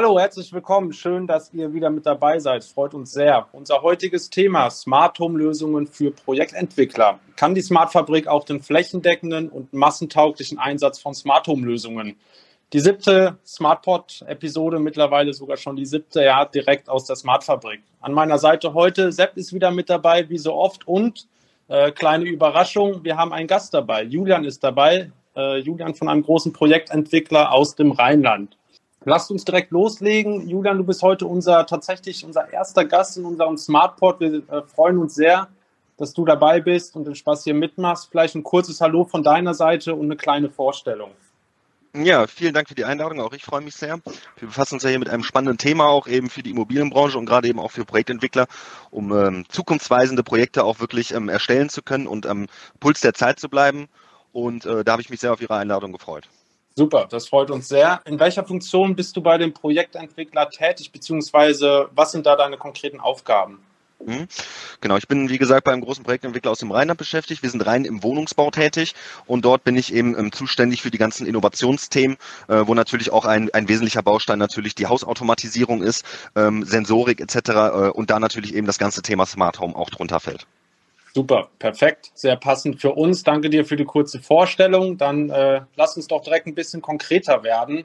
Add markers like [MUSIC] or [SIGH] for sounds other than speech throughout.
Hallo, herzlich willkommen. Schön, dass ihr wieder mit dabei seid. Freut uns sehr. Unser heutiges Thema Smart Home Lösungen für Projektentwickler. Kann die Smart Fabrik auch den flächendeckenden und massentauglichen Einsatz von Smart Home Lösungen? Die siebte SmartPod-Episode, mittlerweile sogar schon die siebte, ja, direkt aus der Smart Fabrik. An meiner Seite heute, Sepp ist wieder mit dabei, wie so oft. Und äh, kleine Überraschung, wir haben einen Gast dabei. Julian ist dabei. Äh, Julian von einem großen Projektentwickler aus dem Rheinland. Lasst uns direkt loslegen. Julian, du bist heute unser tatsächlich unser erster Gast in unserem Smartport. Wir äh, freuen uns sehr, dass du dabei bist und den Spaß hier mitmachst. Vielleicht ein kurzes Hallo von deiner Seite und eine kleine Vorstellung. Ja, vielen Dank für die Einladung. Auch ich freue mich sehr. Wir befassen uns ja hier mit einem spannenden Thema, auch eben für die Immobilienbranche und gerade eben auch für Projektentwickler, um ähm, zukunftsweisende Projekte auch wirklich ähm, erstellen zu können und am Puls der Zeit zu bleiben. Und äh, da habe ich mich sehr auf Ihre Einladung gefreut. Super, das freut uns sehr. In welcher Funktion bist du bei dem Projektentwickler tätig, beziehungsweise was sind da deine konkreten Aufgaben? Mhm. Genau, ich bin wie gesagt beim großen Projektentwickler aus dem Rheinland beschäftigt. Wir sind rein im Wohnungsbau tätig und dort bin ich eben ähm, zuständig für die ganzen Innovationsthemen, äh, wo natürlich auch ein, ein wesentlicher Baustein natürlich die Hausautomatisierung ist, ähm, Sensorik etc. Äh, und da natürlich eben das ganze Thema Smart Home auch drunter fällt. Super, perfekt, sehr passend für uns. Danke dir für die kurze Vorstellung. Dann äh, lass uns doch direkt ein bisschen konkreter werden.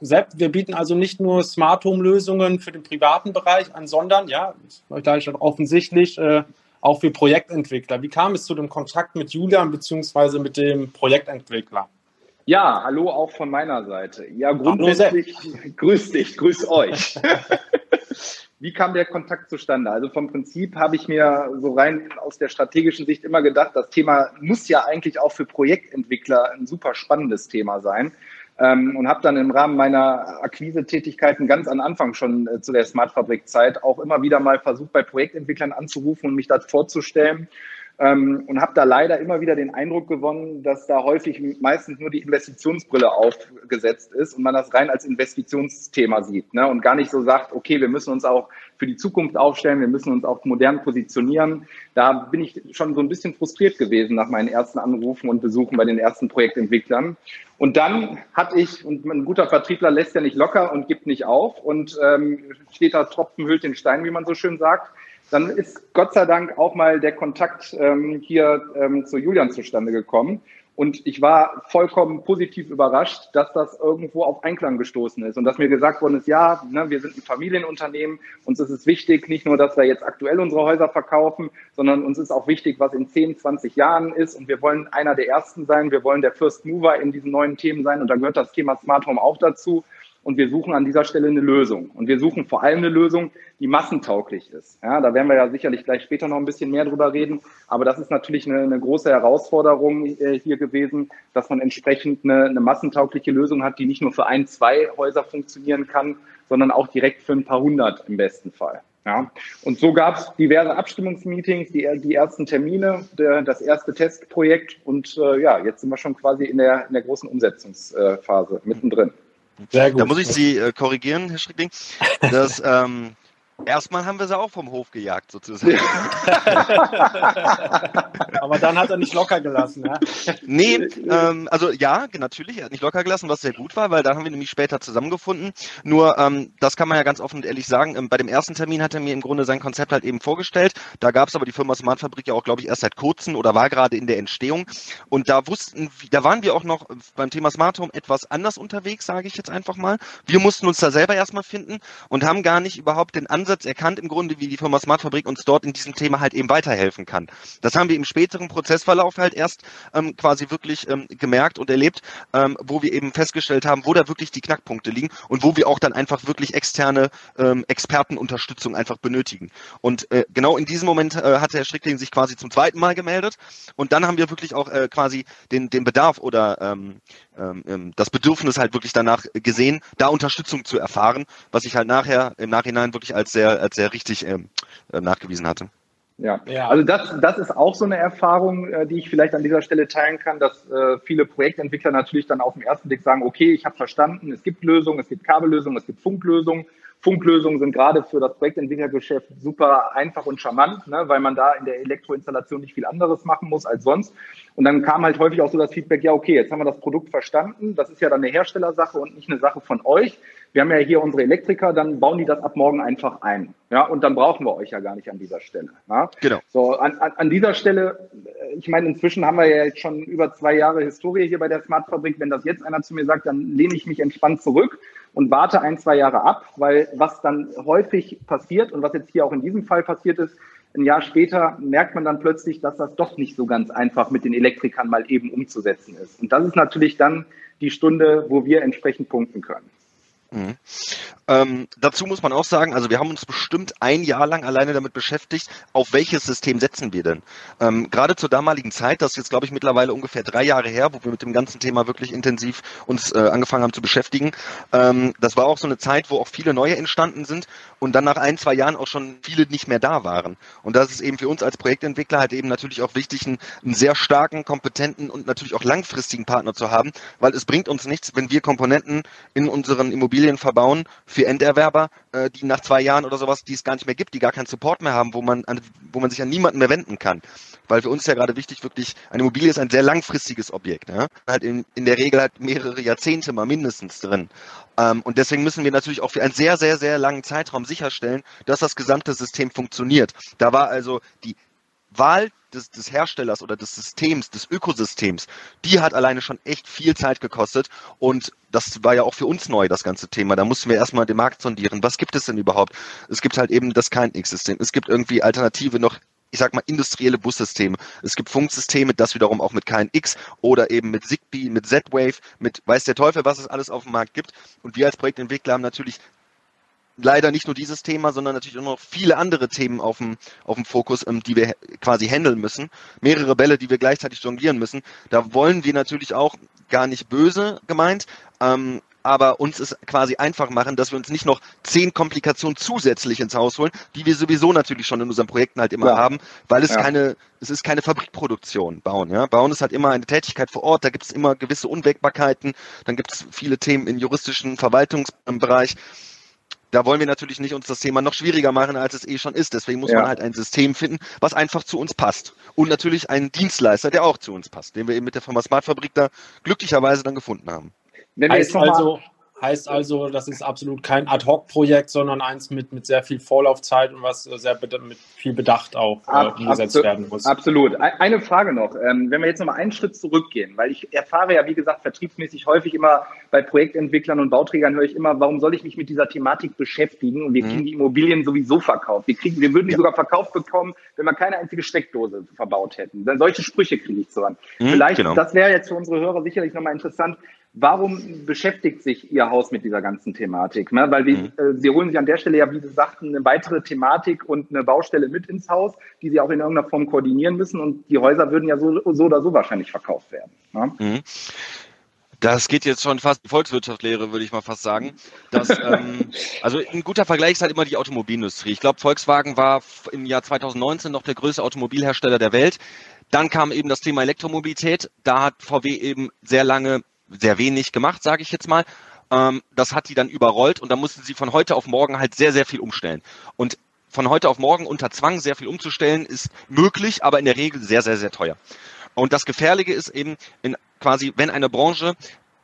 Sepp, wir bieten also nicht nur Smart Home Lösungen für den privaten Bereich an, sondern, ja, ist gleich offensichtlich, äh, auch für Projektentwickler. Wie kam es zu dem Kontakt mit Julian bzw. mit dem Projektentwickler? Ja, hallo auch von meiner Seite. Ja, grundsätzlich, [LAUGHS] grüß dich, grüß euch. [LAUGHS] Wie kam der Kontakt zustande? Also vom Prinzip habe ich mir so rein aus der strategischen Sicht immer gedacht, das Thema muss ja eigentlich auch für Projektentwickler ein super spannendes Thema sein. Ähm, und habe dann im Rahmen meiner Akquise-Tätigkeiten ganz am Anfang schon äh, zu der Smart-Fabrik-Zeit auch immer wieder mal versucht, bei Projektentwicklern anzurufen und mich das vorzustellen ähm, und habe da leider immer wieder den Eindruck gewonnen, dass da häufig meistens nur die Investitionsbrille aufgesetzt ist und man das rein als Investitionsthema sieht ne? und gar nicht so sagt, okay, wir müssen uns auch für die Zukunft aufstellen, wir müssen uns auch modern positionieren. Da bin ich schon so ein bisschen frustriert gewesen nach meinen ersten Anrufen und Besuchen bei den ersten Projektentwicklern. Und dann hatte ich, und ein guter Vertriebler lässt ja nicht locker und gibt nicht auf und ähm, steht da Tropfen hüllt den Stein, wie man so schön sagt dann ist Gott sei Dank auch mal der Kontakt ähm, hier ähm, zu Julian zustande gekommen. Und ich war vollkommen positiv überrascht, dass das irgendwo auf Einklang gestoßen ist und dass mir gesagt worden ist, ja, ne, wir sind ein Familienunternehmen, uns ist es wichtig, nicht nur, dass wir jetzt aktuell unsere Häuser verkaufen, sondern uns ist auch wichtig, was in 10, 20 Jahren ist. Und wir wollen einer der Ersten sein, wir wollen der First Mover in diesen neuen Themen sein. Und da gehört das Thema Smart Home auch dazu und wir suchen an dieser Stelle eine Lösung. Und wir suchen vor allem eine Lösung, die massentauglich ist. Ja, da werden wir ja sicherlich gleich später noch ein bisschen mehr drüber reden. Aber das ist natürlich eine, eine große Herausforderung äh, hier gewesen, dass man entsprechend eine, eine massentaugliche Lösung hat, die nicht nur für ein, zwei Häuser funktionieren kann, sondern auch direkt für ein paar hundert im besten Fall. Ja, und so gab es diverse Abstimmungsmeetings, die, die ersten Termine, der, das erste Testprojekt und äh, ja, jetzt sind wir schon quasi in der, in der großen Umsetzungsphase mittendrin. Sehr gut. Da muss ich Sie äh, korrigieren, Herr Schrickling. Das, ähm, Erstmal haben wir sie auch vom Hof gejagt, sozusagen. [LAUGHS] Aber dann hat er nicht locker gelassen, ja? Nee, ähm, also ja, natürlich, er hat nicht locker gelassen, was sehr gut war, weil dann haben wir nämlich später zusammengefunden. Nur, ähm, das kann man ja ganz offen und ehrlich sagen, ähm, bei dem ersten Termin hat er mir im Grunde sein Konzept halt eben vorgestellt. Da gab es aber die Firma Smart Fabrik ja auch, glaube ich, erst seit kurzem oder war gerade in der Entstehung. Und da wussten, da waren wir auch noch beim Thema Smart Home etwas anders unterwegs, sage ich jetzt einfach mal. Wir mussten uns da selber erstmal finden und haben gar nicht überhaupt den Ansatz Ansatz erkannt im Grunde, wie die Firma Smart Fabrik uns dort in diesem Thema halt eben weiterhelfen kann. Das haben wir im späteren Prozessverlauf halt erst ähm, quasi wirklich ähm, gemerkt und erlebt, ähm, wo wir eben festgestellt haben, wo da wirklich die Knackpunkte liegen und wo wir auch dann einfach wirklich externe ähm, Expertenunterstützung einfach benötigen. Und äh, genau in diesem Moment äh, hat Herr Strickling sich quasi zum zweiten Mal gemeldet und dann haben wir wirklich auch äh, quasi den, den Bedarf oder ähm, ähm, ähm das Bedürfnis halt wirklich danach gesehen, da Unterstützung zu erfahren, was ich halt nachher im Nachhinein wirklich als sehr, als sehr richtig ähm, äh, nachgewiesen hatte. Ja. ja, also das, das ist auch so eine Erfahrung, äh, die ich vielleicht an dieser Stelle teilen kann, dass äh, viele Projektentwickler natürlich dann auf den ersten Blick sagen, okay, ich habe verstanden, es gibt Lösungen, es gibt Kabellösungen, es gibt Funklösungen Funklösungen sind gerade für das Projektentwicklergeschäft super einfach und charmant, ne, weil man da in der Elektroinstallation nicht viel anderes machen muss als sonst. Und dann kam halt häufig auch so das Feedback, ja, okay, jetzt haben wir das Produkt verstanden. Das ist ja dann eine Herstellersache und nicht eine Sache von euch. Wir haben ja hier unsere Elektriker, dann bauen die das ab morgen einfach ein. Ja, und dann brauchen wir euch ja gar nicht an dieser Stelle. Ja? Genau. So, an, an, an dieser Stelle, ich meine, inzwischen haben wir ja jetzt schon über zwei Jahre Historie hier bei der Smart Fabrik. Wenn das jetzt einer zu mir sagt, dann lehne ich mich entspannt zurück und warte ein, zwei Jahre ab, weil was dann häufig passiert und was jetzt hier auch in diesem Fall passiert ist, ein Jahr später merkt man dann plötzlich, dass das doch nicht so ganz einfach mit den Elektrikern mal eben umzusetzen ist. Und das ist natürlich dann die Stunde, wo wir entsprechend punkten können. Mhm. Ähm, dazu muss man auch sagen, also wir haben uns bestimmt ein Jahr lang alleine damit beschäftigt, auf welches System setzen wir denn. Ähm, gerade zur damaligen Zeit, das ist jetzt glaube ich mittlerweile ungefähr drei Jahre her, wo wir mit dem ganzen Thema wirklich intensiv uns äh, angefangen haben zu beschäftigen. Ähm, das war auch so eine Zeit, wo auch viele neue entstanden sind und dann nach ein, zwei Jahren auch schon viele nicht mehr da waren. Und das ist eben für uns als Projektentwickler halt eben natürlich auch wichtig, einen, einen sehr starken, kompetenten und natürlich auch langfristigen Partner zu haben, weil es bringt uns nichts, wenn wir Komponenten in unseren Immobilien verbauen für Enderwerber, äh, die nach zwei Jahren oder sowas, die es gar nicht mehr gibt, die gar keinen Support mehr haben, wo man, an, wo man sich an niemanden mehr wenden kann. Weil für uns ist ja gerade wichtig, wirklich, eine Immobilie ist ein sehr langfristiges Objekt. Ja? Halt in, in der Regel halt mehrere Jahrzehnte mal mindestens drin. Ähm, und deswegen müssen wir natürlich auch für einen sehr, sehr, sehr langen Zeitraum sicherstellen, dass das gesamte System funktioniert. Da war also die Wahl des, des Herstellers oder des Systems, des Ökosystems, die hat alleine schon echt viel Zeit gekostet. Und das war ja auch für uns neu, das ganze Thema. Da mussten wir erstmal den Markt sondieren. Was gibt es denn überhaupt? Es gibt halt eben das KNX-System. Es gibt irgendwie Alternative noch ich sag mal, industrielle Bussysteme. Es gibt Funksysteme, das wiederum auch mit KNX oder eben mit Zigbee, mit Z-Wave, mit weiß der Teufel, was es alles auf dem Markt gibt. Und wir als Projektentwickler haben natürlich leider nicht nur dieses Thema, sondern natürlich auch noch viele andere Themen auf dem, auf dem Fokus, ähm, die wir quasi handeln müssen. Mehrere Bälle, die wir gleichzeitig jonglieren müssen. Da wollen wir natürlich auch gar nicht böse gemeint, ähm, aber uns es quasi einfach machen, dass wir uns nicht noch zehn Komplikationen zusätzlich ins Haus holen, die wir sowieso natürlich schon in unseren Projekten halt immer ja. haben, weil es ja. keine, es ist keine Fabrikproduktion bauen. Ja? Bauen ist halt immer eine Tätigkeit vor Ort, da gibt es immer gewisse Unwägbarkeiten, dann gibt es viele Themen im juristischen Verwaltungsbereich da wollen wir natürlich nicht uns das Thema noch schwieriger machen, als es eh schon ist. Deswegen muss ja. man halt ein System finden, was einfach zu uns passt. Und natürlich einen Dienstleister, der auch zu uns passt, den wir eben mit der Firma Smart Fabrik da glücklicherweise dann gefunden haben. Wenn wir jetzt also, heißt also, das ist absolut kein Ad-Hoc-Projekt, sondern eins mit, mit sehr viel Vorlaufzeit und was sehr mit viel Bedacht auch äh, umgesetzt werden muss. Absolut. Eine Frage noch. Ähm, wenn wir jetzt noch mal einen Schritt zurückgehen, weil ich erfahre ja, wie gesagt, vertriebsmäßig häufig immer bei Projektentwicklern und Bauträgern höre ich immer, warum soll ich mich mit dieser Thematik beschäftigen? Und wir mhm. kriegen die Immobilien sowieso verkauft. Wir, kriegen, wir würden die ja. sogar verkauft bekommen, wenn wir keine einzige Steckdose verbaut hätten. Dann solche Sprüche kriege ich zu hören. Mhm, Vielleicht, genau. das wäre jetzt für unsere Hörer sicherlich nochmal interessant, Warum beschäftigt sich Ihr Haus mit dieser ganzen Thematik? Ne? Weil wir, mhm. äh, Sie holen sich an der Stelle ja, wie Sie sagten, eine weitere Thematik und eine Baustelle mit ins Haus, die Sie auch in irgendeiner Form koordinieren müssen. Und die Häuser würden ja so, so oder so wahrscheinlich verkauft werden. Ne? Mhm. Das geht jetzt schon fast die Volkswirtschaftslehre, würde ich mal fast sagen. Dass, ähm, [LAUGHS] also ein guter Vergleich ist halt immer die Automobilindustrie. Ich glaube, Volkswagen war im Jahr 2019 noch der größte Automobilhersteller der Welt. Dann kam eben das Thema Elektromobilität. Da hat VW eben sehr lange sehr wenig gemacht, sage ich jetzt mal. Ähm, das hat die dann überrollt und da mussten sie von heute auf morgen halt sehr, sehr viel umstellen. Und von heute auf morgen unter Zwang sehr viel umzustellen ist möglich, aber in der Regel sehr, sehr, sehr teuer. Und das Gefährliche ist eben in quasi, wenn eine Branche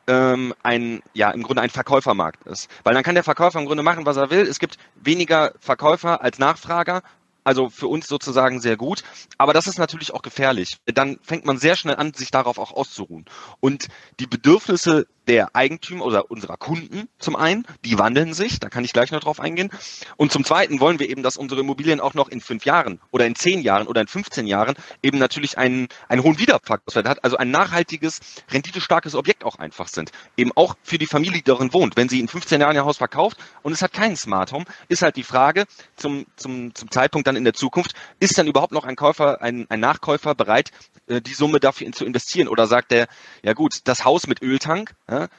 ähm, ein, ja, im Grunde ein Verkäufermarkt ist. Weil dann kann der Verkäufer im Grunde machen, was er will. Es gibt weniger Verkäufer als Nachfrager also für uns sozusagen sehr gut. Aber das ist natürlich auch gefährlich. Dann fängt man sehr schnell an, sich darauf auch auszuruhen. Und die Bedürfnisse der Eigentümer oder unserer Kunden zum einen, die wandeln sich, da kann ich gleich noch drauf eingehen. Und zum zweiten wollen wir eben, dass unsere Immobilien auch noch in fünf Jahren oder in zehn Jahren oder in 15 Jahren eben natürlich einen, einen hohen Wiederverkaufswert hat, also ein nachhaltiges, renditestarkes Objekt auch einfach sind. Eben auch für die Familie, die darin wohnt. Wenn sie in 15 Jahren ihr Haus verkauft und es hat keinen Smart Home, ist halt die Frage zum, zum, zum Zeitpunkt dann in der Zukunft, ist dann überhaupt noch ein Käufer, ein, ein Nachkäufer bereit, äh, die Summe dafür zu investieren? Oder sagt er, ja gut, das Haus mit Öltank,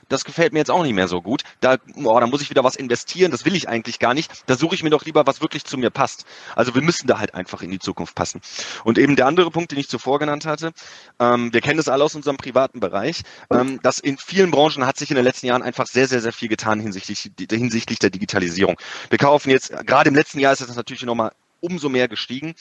das gefällt mir jetzt auch nicht mehr so gut. Da, oh, da muss ich wieder was investieren, das will ich eigentlich gar nicht. Da suche ich mir doch lieber, was wirklich zu mir passt. Also wir müssen da halt einfach in die Zukunft passen. Und eben der andere Punkt, den ich zuvor genannt hatte, ähm, wir kennen das alle aus unserem privaten Bereich, ähm, dass in vielen Branchen hat sich in den letzten Jahren einfach sehr, sehr, sehr viel getan hinsichtlich, hinsichtlich der Digitalisierung. Wir kaufen jetzt, gerade im letzten Jahr ist das natürlich nochmal umso mehr gestiegen.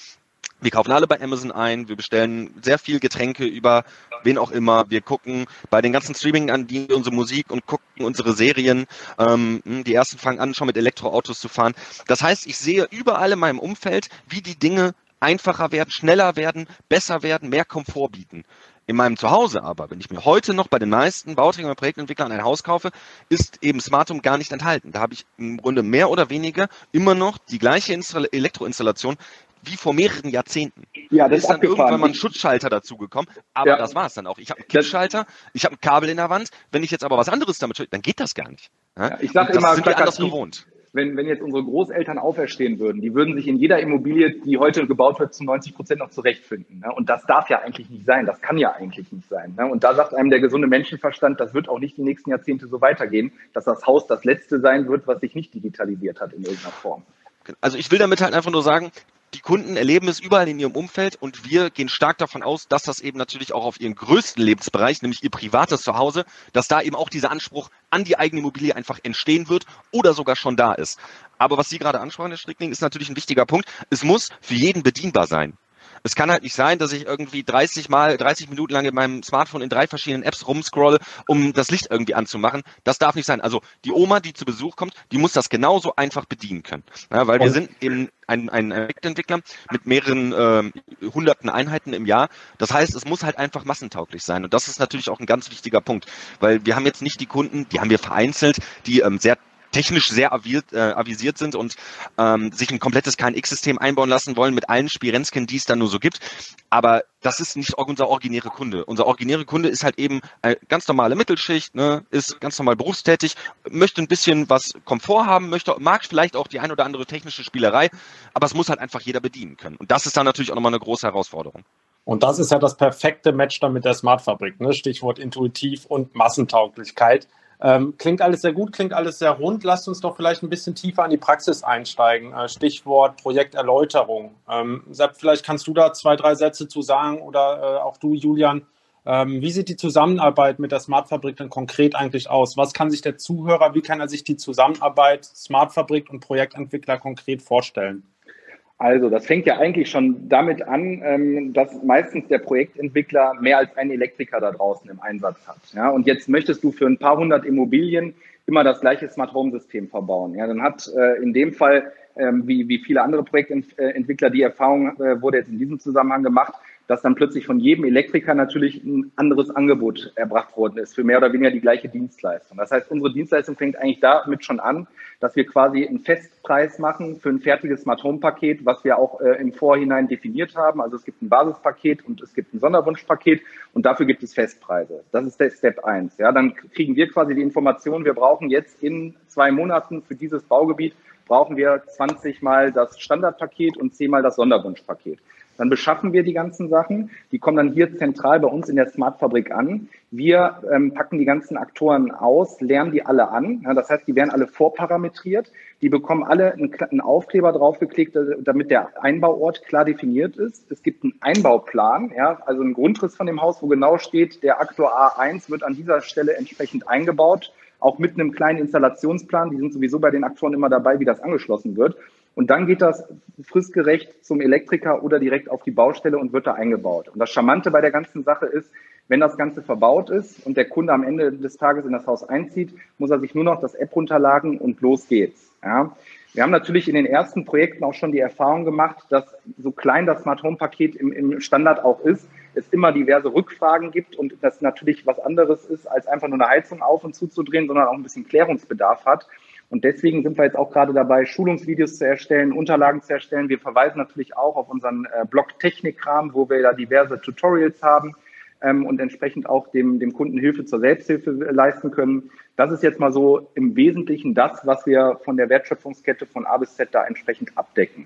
Wir kaufen alle bei Amazon ein, wir bestellen sehr viel Getränke über wen auch immer. Wir gucken bei den ganzen Streaming an die unsere Musik und gucken unsere Serien. Ähm, die ersten fangen an, schon mit Elektroautos zu fahren. Das heißt, ich sehe überall in meinem Umfeld, wie die Dinge einfacher werden, schneller werden, besser werden, mehr Komfort bieten. In meinem Zuhause aber, wenn ich mir heute noch bei den meisten Bauträgern und Projektentwicklern ein Haus kaufe, ist eben Smartum gar nicht enthalten. Da habe ich im Grunde mehr oder weniger immer noch die gleiche Elektroinstallation wie vor mehreren Jahrzehnten. Ja, das ist dann abgefahren. irgendwann mal ein Schutzschalter dazugekommen, aber ja. das war es dann auch. Ich habe einen Kippschalter, ich habe ein Kabel in der Wand. Wenn ich jetzt aber was anderes damit, dann geht das gar nicht. Ja, ich sage immer, sind wir anders gewohnt. Wenn, wenn jetzt unsere Großeltern auferstehen würden, die würden sich in jeder Immobilie, die heute gebaut wird, zu 90 Prozent noch zurechtfinden. Ne? Und das darf ja eigentlich nicht sein. Das kann ja eigentlich nicht sein. Ne? Und da sagt einem der gesunde Menschenverstand, das wird auch nicht die nächsten Jahrzehnte so weitergehen, dass das Haus das letzte sein wird, was sich nicht digitalisiert hat in irgendeiner Form. Also ich will damit halt einfach nur sagen, die Kunden erleben es überall in ihrem Umfeld und wir gehen stark davon aus, dass das eben natürlich auch auf ihren größten Lebensbereich, nämlich ihr privates Zuhause, dass da eben auch dieser Anspruch an die eigene Immobilie einfach entstehen wird oder sogar schon da ist. Aber was Sie gerade ansprachen, Herr Strickling, ist natürlich ein wichtiger Punkt. Es muss für jeden bedienbar sein. Es kann halt nicht sein, dass ich irgendwie 30 mal, 30 Minuten lang in meinem Smartphone in drei verschiedenen Apps rumscroll, um das Licht irgendwie anzumachen. Das darf nicht sein. Also die Oma, die zu Besuch kommt, die muss das genauso einfach bedienen können. Ja, weil wir sind eben ein, ein Projektentwickler mit mehreren äh, hunderten Einheiten im Jahr. Das heißt, es muss halt einfach massentauglich sein. Und das ist natürlich auch ein ganz wichtiger Punkt, weil wir haben jetzt nicht die Kunden, die haben wir vereinzelt, die ähm, sehr technisch sehr aviert, äh, avisiert sind und ähm, sich ein komplettes KNX-System einbauen lassen wollen mit allen Spirenzken, die es da nur so gibt. Aber das ist nicht unser originäre Kunde. Unser originäre Kunde ist halt eben eine ganz normale Mittelschicht, ne, ist ganz normal berufstätig, möchte ein bisschen was Komfort haben, möchte, mag vielleicht auch die ein oder andere technische Spielerei, aber es muss halt einfach jeder bedienen können. Und das ist dann natürlich auch nochmal eine große Herausforderung. Und das ist ja das perfekte Match dann mit der Smartfabrik, ne? Stichwort intuitiv und Massentauglichkeit. Ähm, klingt alles sehr gut, klingt alles sehr rund. Lasst uns doch vielleicht ein bisschen tiefer in die Praxis einsteigen. Äh, Stichwort Projekterläuterung. Ähm, Sepp, vielleicht kannst du da zwei, drei Sätze zu sagen oder äh, auch du, Julian. Ähm, wie sieht die Zusammenarbeit mit der Smartfabrik denn konkret eigentlich aus? Was kann sich der Zuhörer, wie kann er sich die Zusammenarbeit Smartfabrik und Projektentwickler konkret vorstellen? Also, das fängt ja eigentlich schon damit an, ähm, dass meistens der Projektentwickler mehr als einen Elektriker da draußen im Einsatz hat. Ja, und jetzt möchtest du für ein paar hundert Immobilien immer das gleiche Smart Home System verbauen. Ja, dann hat äh, in dem Fall, ähm, wie, wie viele andere Projektentwickler, die Erfahrung äh, wurde jetzt in diesem Zusammenhang gemacht, dass dann plötzlich von jedem Elektriker natürlich ein anderes Angebot erbracht worden ist für mehr oder weniger die gleiche Dienstleistung. Das heißt, unsere Dienstleistung fängt eigentlich damit schon an, dass wir quasi einen Festpreis machen für ein fertiges Smart Home Paket, was wir auch äh, im Vorhinein definiert haben. Also es gibt ein Basispaket und es gibt ein Sonderwunschpaket und dafür gibt es Festpreise. Das ist der Step 1. Ja, dann kriegen wir quasi die Information, wir brauchen jetzt in zwei Monaten für dieses Baugebiet brauchen wir 20 mal das Standardpaket und 10 mal das Sonderwunschpaket. Dann beschaffen wir die ganzen Sachen. Die kommen dann hier zentral bei uns in der Smart-Fabrik an. Wir ähm, packen die ganzen Aktoren aus, lernen die alle an. Ja, das heißt, die werden alle vorparametriert. Die bekommen alle einen, einen Aufkleber draufgeklickt, äh, damit der Einbauort klar definiert ist. Es gibt einen Einbauplan, ja, also einen Grundriss von dem Haus, wo genau steht, der Aktor A1 wird an dieser Stelle entsprechend eingebaut auch mit einem kleinen Installationsplan. Die sind sowieso bei den Aktoren immer dabei, wie das angeschlossen wird. Und dann geht das fristgerecht zum Elektriker oder direkt auf die Baustelle und wird da eingebaut. Und das Charmante bei der ganzen Sache ist, wenn das Ganze verbaut ist und der Kunde am Ende des Tages in das Haus einzieht, muss er sich nur noch das App runterladen und los geht's. Ja. Wir haben natürlich in den ersten Projekten auch schon die Erfahrung gemacht, dass so klein das Smart Home Paket im, im Standard auch ist, es immer diverse Rückfragen gibt und das natürlich was anderes ist, als einfach nur eine Heizung auf und zuzudrehen, sondern auch ein bisschen Klärungsbedarf hat. Und deswegen sind wir jetzt auch gerade dabei, Schulungsvideos zu erstellen, Unterlagen zu erstellen. Wir verweisen natürlich auch auf unseren äh, Blog Technikkram, wo wir da diverse Tutorials haben ähm, und entsprechend auch dem, dem Kunden Hilfe zur Selbsthilfe leisten können. Das ist jetzt mal so im Wesentlichen das, was wir von der Wertschöpfungskette von A bis Z da entsprechend abdecken.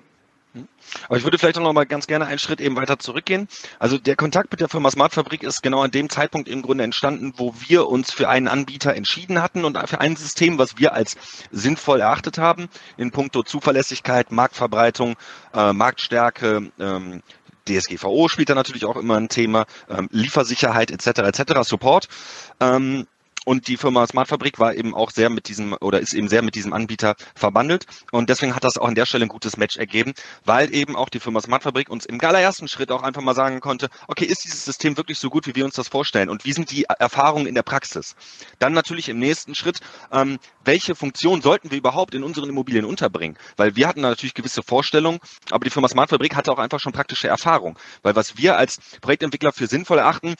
Aber ich würde vielleicht auch noch mal ganz gerne einen Schritt eben weiter zurückgehen. Also der Kontakt mit der Firma Smartfabrik ist genau an dem Zeitpunkt im Grunde entstanden, wo wir uns für einen Anbieter entschieden hatten und für ein System, was wir als sinnvoll erachtet haben, in puncto Zuverlässigkeit, Marktverbreitung, äh, Marktstärke, ähm, DSGVO spielt da natürlich auch immer ein Thema, ähm, Liefersicherheit etc. etc. Support. Ähm, und die Firma Smartfabrik war eben auch sehr mit diesem oder ist eben sehr mit diesem Anbieter verbandelt. Und deswegen hat das auch an der Stelle ein gutes Match ergeben, weil eben auch die Firma Smartfabrik uns im allerersten Schritt auch einfach mal sagen konnte, okay, ist dieses System wirklich so gut, wie wir uns das vorstellen? Und wie sind die Erfahrungen in der Praxis? Dann natürlich im nächsten Schritt, ähm, welche Funktion sollten wir überhaupt in unseren Immobilien unterbringen? Weil wir hatten natürlich gewisse Vorstellungen, aber die Firma Smartfabrik hatte auch einfach schon praktische Erfahrung. Weil was wir als Projektentwickler für sinnvoll erachten,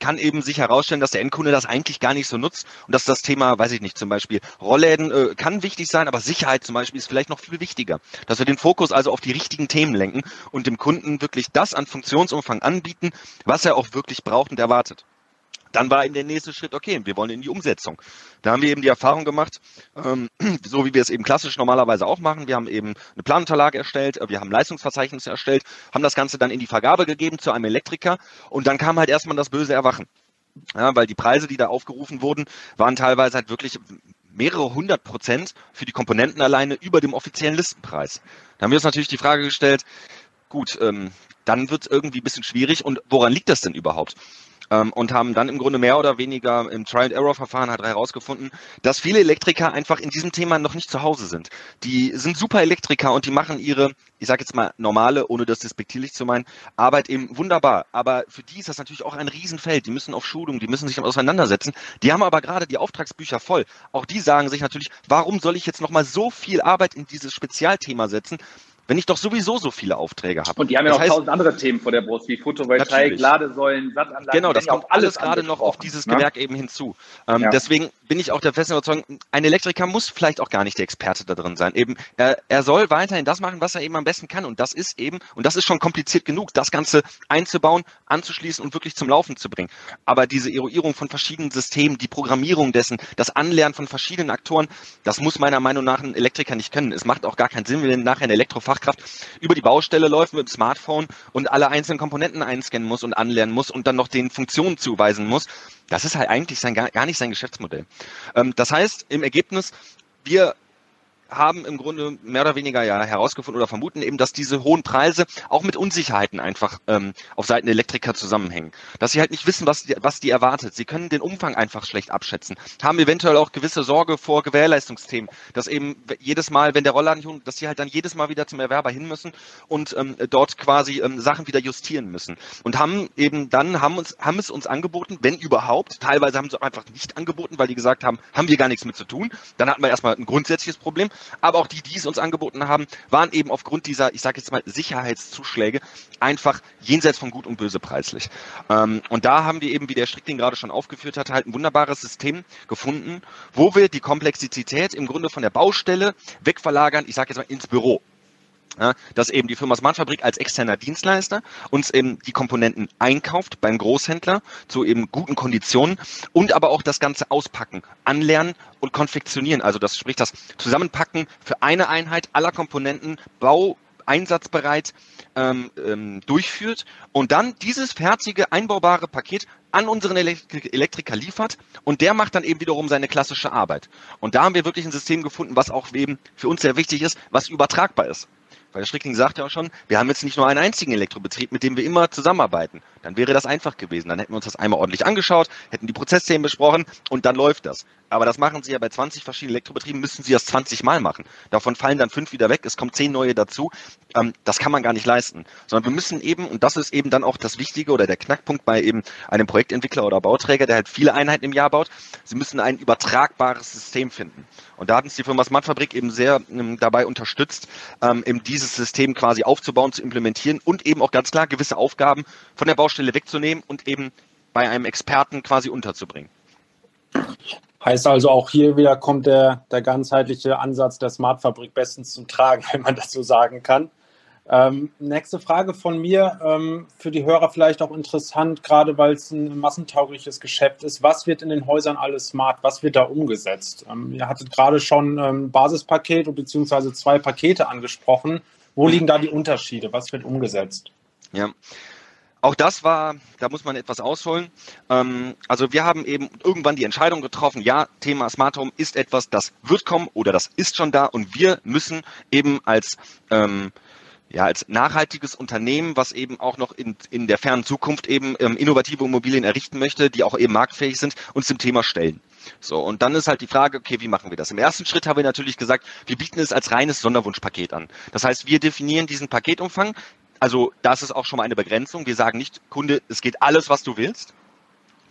kann eben sich herausstellen, dass der Endkunde das eigentlich gar nicht so nutzt und dass das Thema, weiß ich nicht, zum Beispiel Rollläden äh, kann wichtig sein, aber Sicherheit zum Beispiel ist vielleicht noch viel wichtiger. Dass wir den Fokus also auf die richtigen Themen lenken und dem Kunden wirklich das an Funktionsumfang anbieten, was er auch wirklich braucht und erwartet. Dann war eben der nächste Schritt, okay, wir wollen in die Umsetzung. Da haben wir eben die Erfahrung gemacht, ähm, [CLEARS THROAT] so wie wir es eben klassisch normalerweise auch machen. Wir haben eben eine Planunterlage erstellt, äh, wir haben Leistungsverzeichnisse erstellt, haben das Ganze dann in die Vergabe gegeben zu einem Elektriker und dann kam halt erstmal das böse Erwachen. Ja, weil die Preise, die da aufgerufen wurden, waren teilweise halt wirklich mehrere hundert Prozent für die Komponenten alleine über dem offiziellen Listenpreis. Da haben wir uns natürlich die Frage gestellt, gut, ähm, dann wird es irgendwie ein bisschen schwierig und woran liegt das denn überhaupt? Ähm, und haben dann im Grunde mehr oder weniger im Trial-and-Error-Verfahren halt herausgefunden, dass viele Elektriker einfach in diesem Thema noch nicht zu Hause sind. Die sind super Elektriker und die machen ihre, ich sage jetzt mal normale, ohne das despektierlich zu meinen, Arbeit eben wunderbar. Aber für die ist das natürlich auch ein Riesenfeld. Die müssen auf Schulung, die müssen sich auseinandersetzen. Die haben aber gerade die Auftragsbücher voll. Auch die sagen sich natürlich, warum soll ich jetzt nochmal so viel Arbeit in dieses Spezialthema setzen, wenn ich doch sowieso so viele Aufträge habe. Und die haben ja noch tausend andere Themen vor der Brust, wie Photovoltaik, natürlich. Ladesäulen, Sattanlagen. Genau, das kommt alles gerade noch auf dieses ne? Gewerk eben hinzu. Ähm, ja. Deswegen bin ich auch der festen Überzeugung, ein Elektriker muss vielleicht auch gar nicht der Experte da drin sein. Eben, er, er soll weiterhin das machen, was er eben am besten kann. Und das ist eben, und das ist schon kompliziert genug, das Ganze einzubauen, anzuschließen und wirklich zum Laufen zu bringen. Aber diese Eruierung von verschiedenen Systemen, die Programmierung dessen, das Anlernen von verschiedenen Aktoren, das muss meiner Meinung nach ein Elektriker nicht können. Es macht auch gar keinen Sinn, wenn nachher ein Elektrofach Fachkraft über die Baustelle läuft mit dem Smartphone und alle einzelnen Komponenten einscannen muss und anlernen muss und dann noch den Funktionen zuweisen muss. Das ist halt eigentlich sein, gar nicht sein Geschäftsmodell. Ähm, das heißt, im Ergebnis, wir haben im Grunde mehr oder weniger ja herausgefunden oder vermuten eben, dass diese hohen Preise auch mit Unsicherheiten einfach ähm, auf Seiten der Elektriker zusammenhängen. Dass sie halt nicht wissen, was die, was die erwartet. Sie können den Umfang einfach schlecht abschätzen. Haben eventuell auch gewisse Sorge vor Gewährleistungsthemen, dass eben jedes Mal, wenn der Rollladen, dass sie halt dann jedes Mal wieder zum Erwerber hin müssen und ähm, dort quasi ähm, Sachen wieder justieren müssen. Und haben eben dann, haben uns, haben es uns angeboten, wenn überhaupt, teilweise haben sie auch einfach nicht angeboten, weil die gesagt haben, haben wir gar nichts mit zu tun. Dann hatten wir erstmal ein grundsätzliches Problem aber auch die, die es uns angeboten haben, waren eben aufgrund dieser, ich sage jetzt mal, Sicherheitszuschläge einfach jenseits von Gut und Böse preislich. Ähm, und da haben wir eben, wie der Strickling gerade schon aufgeführt hat, halt ein wunderbares System gefunden, wo wir die Komplexität im Grunde von der Baustelle wegverlagern, ich sage jetzt mal, ins Büro ja, dass eben die Firma Smartfabrik als externer Dienstleister uns eben die Komponenten einkauft beim Großhändler zu eben guten Konditionen und aber auch das Ganze auspacken, anlernen und konfektionieren. Also das sprich das Zusammenpacken für eine Einheit aller Komponenten, Bau, einsatzbereit ähm, ähm, durchführt und dann dieses fertige, einbaubare Paket an unseren Elektri Elektriker liefert und der macht dann eben wiederum seine klassische Arbeit. Und da haben wir wirklich ein System gefunden, was auch eben für uns sehr wichtig ist, was übertragbar ist. Weil der Strickling sagt ja auch schon, wir haben jetzt nicht nur einen einzigen Elektrobetrieb, mit dem wir immer zusammenarbeiten. Dann wäre das einfach gewesen. Dann hätten wir uns das einmal ordentlich angeschaut, hätten die Prozessthemen besprochen und dann läuft das. Aber das machen sie ja bei 20 verschiedenen Elektrobetrieben, müssen sie das 20 Mal machen. Davon fallen dann fünf wieder weg, es kommen zehn neue dazu. Ähm, das kann man gar nicht leisten. Sondern wir müssen eben, und das ist eben dann auch das Wichtige oder der Knackpunkt bei eben einem Projektentwickler oder Bauträger, der halt viele Einheiten im Jahr baut, sie müssen ein übertragbares System finden. Und da hat uns die Firma Smartfabrik eben sehr ähm, dabei unterstützt, ähm, eben dieses System quasi aufzubauen, zu implementieren und eben auch ganz klar gewisse Aufgaben von der Baustelle wegzunehmen und eben bei einem Experten quasi unterzubringen. Heißt also auch hier wieder kommt der, der ganzheitliche Ansatz der Smartfabrik bestens zum Tragen, [LAUGHS] wenn man das so sagen kann. Ähm, nächste Frage von mir, ähm, für die Hörer vielleicht auch interessant, gerade weil es ein massentaugliches Geschäft ist. Was wird in den Häusern alles smart? Was wird da umgesetzt? Ähm, ihr hattet gerade schon ein ähm, Basispaket bzw. zwei Pakete angesprochen. Wo liegen da die Unterschiede? Was wird umgesetzt? Ja. Auch das war, da muss man etwas ausholen. Ähm, also wir haben eben irgendwann die Entscheidung getroffen, ja, Thema Smart Home ist etwas, das wird kommen oder das ist schon da und wir müssen eben als ähm, ja, als nachhaltiges Unternehmen, was eben auch noch in, in der fernen Zukunft eben ähm, innovative Immobilien errichten möchte, die auch eben marktfähig sind, uns dem Thema stellen. So, und dann ist halt die Frage, okay, wie machen wir das? Im ersten Schritt haben wir natürlich gesagt, wir bieten es als reines Sonderwunschpaket an. Das heißt, wir definieren diesen Paketumfang. Also, das ist auch schon mal eine Begrenzung. Wir sagen nicht, Kunde, es geht alles, was du willst.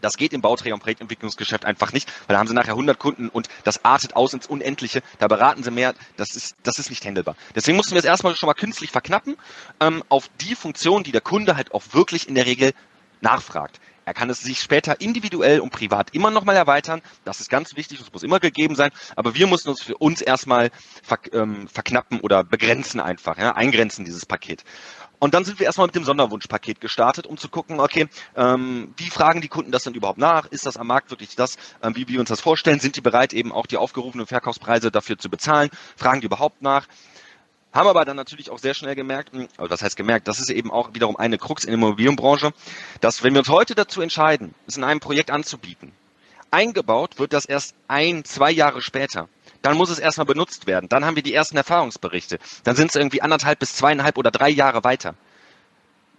Das geht im Bauträger- und Projektentwicklungsgeschäft einfach nicht, weil da haben sie nachher 100 Kunden und das artet aus ins Unendliche. Da beraten sie mehr. Das ist, das ist nicht handelbar. Deswegen mussten wir es erstmal schon mal künstlich verknappen ähm, auf die Funktion, die der Kunde halt auch wirklich in der Regel nachfragt. Er kann es sich später individuell und privat immer nochmal erweitern. Das ist ganz wichtig, das muss immer gegeben sein. Aber wir mussten uns für uns erstmal verk ähm, verknappen oder begrenzen einfach, ja, eingrenzen dieses Paket. Und dann sind wir erstmal mit dem Sonderwunschpaket gestartet, um zu gucken, okay, ähm, wie fragen die Kunden das denn überhaupt nach? Ist das am Markt wirklich das, ähm, wie wir uns das vorstellen? Sind die bereit, eben auch die aufgerufenen Verkaufspreise dafür zu bezahlen? Fragen die überhaupt nach? Haben aber dann natürlich auch sehr schnell gemerkt, hm, also das heißt gemerkt, das ist eben auch wiederum eine Krux in der Immobilienbranche, dass wenn wir uns heute dazu entscheiden, es in einem Projekt anzubieten, eingebaut wird das erst ein, zwei Jahre später dann muss es erstmal benutzt werden. Dann haben wir die ersten Erfahrungsberichte. Dann sind es irgendwie anderthalb bis zweieinhalb oder drei Jahre weiter.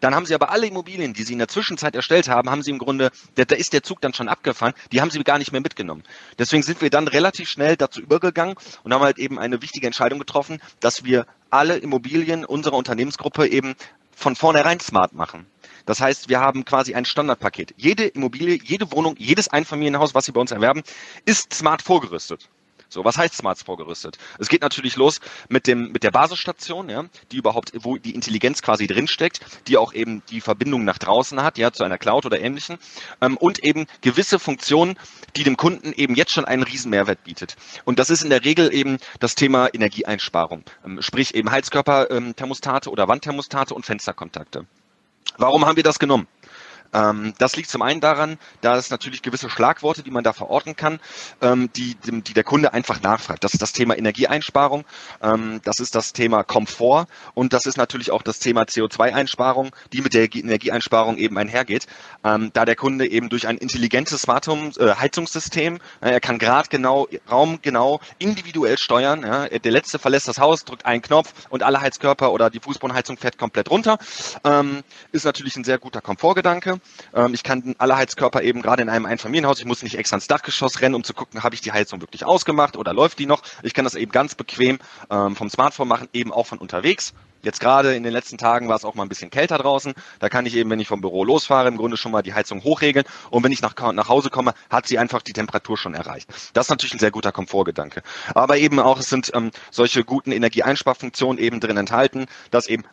Dann haben sie aber alle Immobilien, die sie in der Zwischenzeit erstellt haben, haben sie im Grunde, da, ist der Zug dann schon abgefahren, die haben sie gar nicht mehr mitgenommen. Deswegen sind wir dann relativ schnell dazu übergegangen und haben halt eben eine wichtige Entscheidung getroffen, dass wir alle Immobilien unserer Unternehmensgruppe eben von vornherein smart machen. Das heißt, wir haben quasi ein Standardpaket. Jede Immobilie, jede Wohnung, jedes Einfamilienhaus, was Sie bei uns erwerben, ist smart vorgerüstet. So, was heißt Smarts vorgerüstet? Es geht natürlich los mit dem mit der Basisstation, ja, die überhaupt, wo die Intelligenz quasi drinsteckt, die auch eben die Verbindung nach draußen hat, ja, zu einer Cloud oder ähnlichen, ähm, und eben gewisse Funktionen, die dem Kunden eben jetzt schon einen riesen Mehrwert bietet. Und das ist in der Regel eben das Thema Energieeinsparung, ähm, sprich eben Heizkörperthermostate oder Wandthermostate und Fensterkontakte. Warum haben wir das genommen? Ähm, das liegt zum einen daran, dass es natürlich gewisse Schlagworte, die man da verorten kann, ähm, die, die der Kunde einfach nachfragt. Das ist das Thema Energieeinsparung, ähm, das ist das Thema Komfort und das ist natürlich auch das Thema CO2-Einsparung, die mit der Energieeinsparung eben einhergeht. Da der Kunde eben durch ein intelligentes Smart Home äh, Heizungssystem, äh, er kann Grad genau, Raum genau, individuell steuern. Der letzte verlässt das Haus, drückt einen Knopf und alle Heizkörper oder die Fußbodenheizung fährt komplett runter. Ist natürlich ein sehr guter Komfortgedanke. Ähm, ich kann alle Heizkörper eben gerade in einem Einfamilienhaus, ich muss nicht extra ins Dachgeschoss rennen, um zu gucken, habe ich die Heizung wirklich ausgemacht oder läuft die noch. Ich kann das eben ganz bequem ähm, vom Smartphone machen, eben auch von unterwegs. Jetzt gerade in den letzten Tagen war es auch mal ein bisschen kälter draußen. Da kann ich eben, wenn ich vom Büro losfahre, im Grunde schon mal die Heizung hochregeln. Und wenn ich nach, nach Hause komme, hat sie einfach die Temperatur schon erreicht. Das ist natürlich ein sehr guter Komfortgedanke. Aber eben auch, es sind ähm, solche guten Energieeinsparfunktionen eben drin enthalten, dass eben